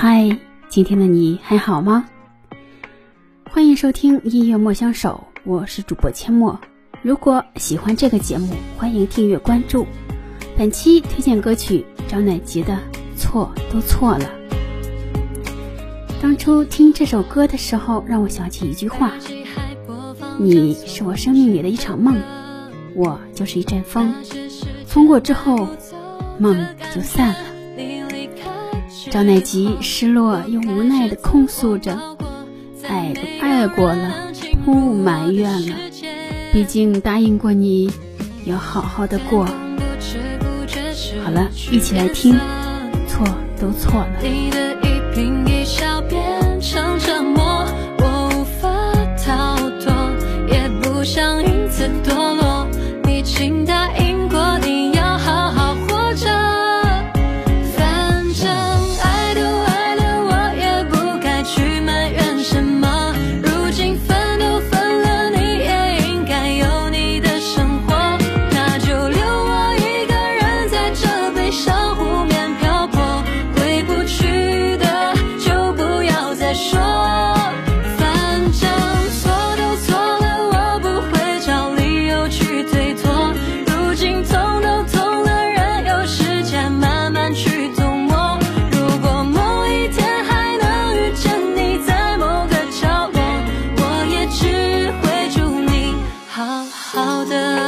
嗨，今天的你还好吗？欢迎收听音乐莫相守，我是主播阡陌。如果喜欢这个节目，欢迎订阅关注。本期推荐歌曲张乃吉的《错都错了》。当初听这首歌的时候，让我想起一句话：你是我生命里的一场梦，我就是一阵风，风过之后，梦就散了。张乃吉失落又无奈地控诉着：“爱都爱过了，不埋怨了。毕竟答应过你，要好好的过。”好了，一起来听，错都错了。去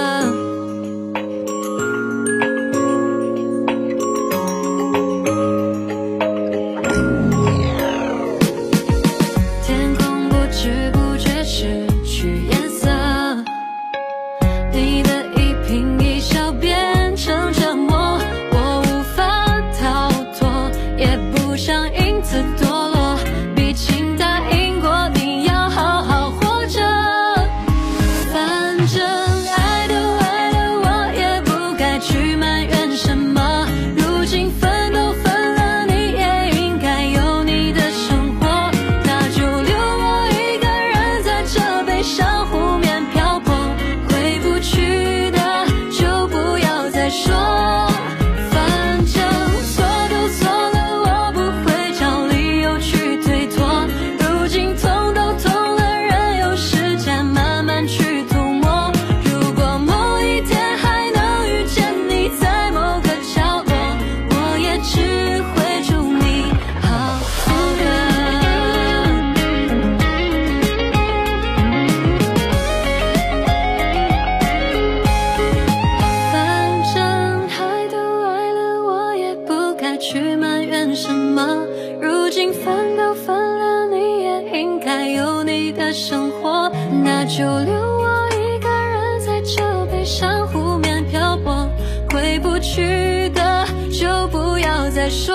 什么？如今分都分了，你也应该有你的生活，那就留我一个人在这悲伤湖面漂泊。回不去的就不要再说。